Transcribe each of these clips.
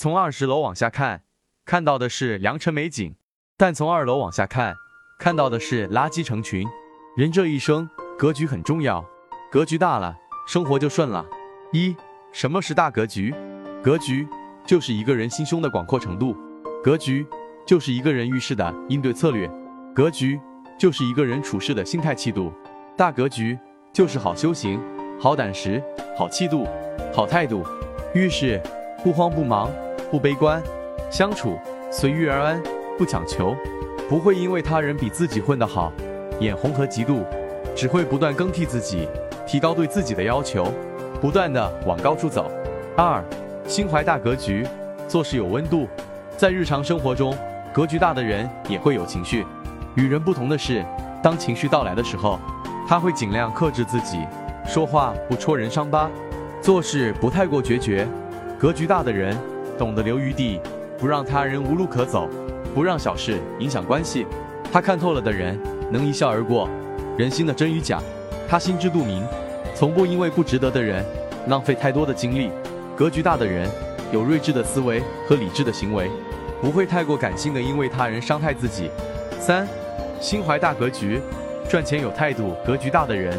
从二十楼往下看，看到的是良辰美景；但从二楼往下看，看到的是垃圾成群。人这一生，格局很重要，格局大了，生活就顺了。一，什么是大格局？格局就是一个人心胸的广阔程度，格局就是一个人遇事的应对策略，格局就是一个人处事的心态气度。大格局就是好修行、好胆识、好气度、好态度。遇事不慌不忙。不悲观，相处随遇而安，不强求，不会因为他人比自己混得好，眼红和嫉妒，只会不断更替自己，提高对自己的要求，不断的往高处走。二，心怀大格局，做事有温度，在日常生活中，格局大的人也会有情绪。与人不同的是，当情绪到来的时候，他会尽量克制自己，说话不戳人伤疤，做事不太过决绝。格局大的人。懂得留余地，不让他人无路可走，不让小事影响关系。他看透了的人，能一笑而过人心的真与假，他心知肚明，从不因为不值得的人浪费太多的精力。格局大的人，有睿智的思维和理智的行为，不会太过感性的因为他人伤害自己。三，心怀大格局，赚钱有态度。格局大的人，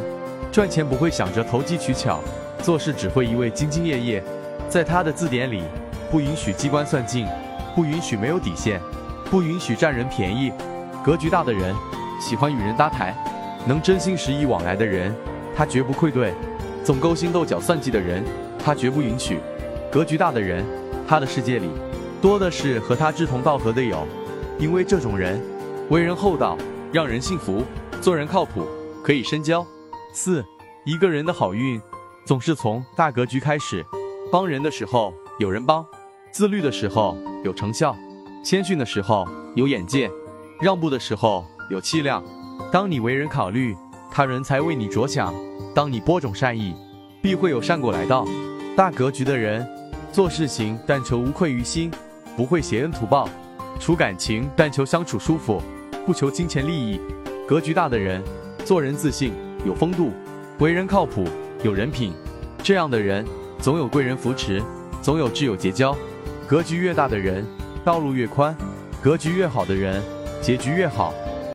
赚钱不会想着投机取巧，做事只会一味兢兢业业。在他的字典里。不允许机关算尽，不允许没有底线，不允许占人便宜。格局大的人喜欢与人搭台，能真心实意往来的人，他绝不愧对；总勾心斗角算计的人，他绝不允许。格局大的人，他的世界里多的是和他志同道合的友，因为这种人为人厚道，让人信服，做人靠谱，可以深交。四，一个人的好运总是从大格局开始，帮人的时候有人帮。自律的时候有成效，谦逊的时候有眼界，让步的时候有气量。当你为人考虑，他人才为你着想；当你播种善意，必会有善果来到。大格局的人，做事情但求无愧于心，不会挟恩图报；处感情但求相处舒服，不求金钱利益。格局大的人，做人自信有风度，为人靠谱有人品。这样的人，总有贵人扶持，总有挚友结交。格局越大的人，道路越宽；格局越好的人，结局越好。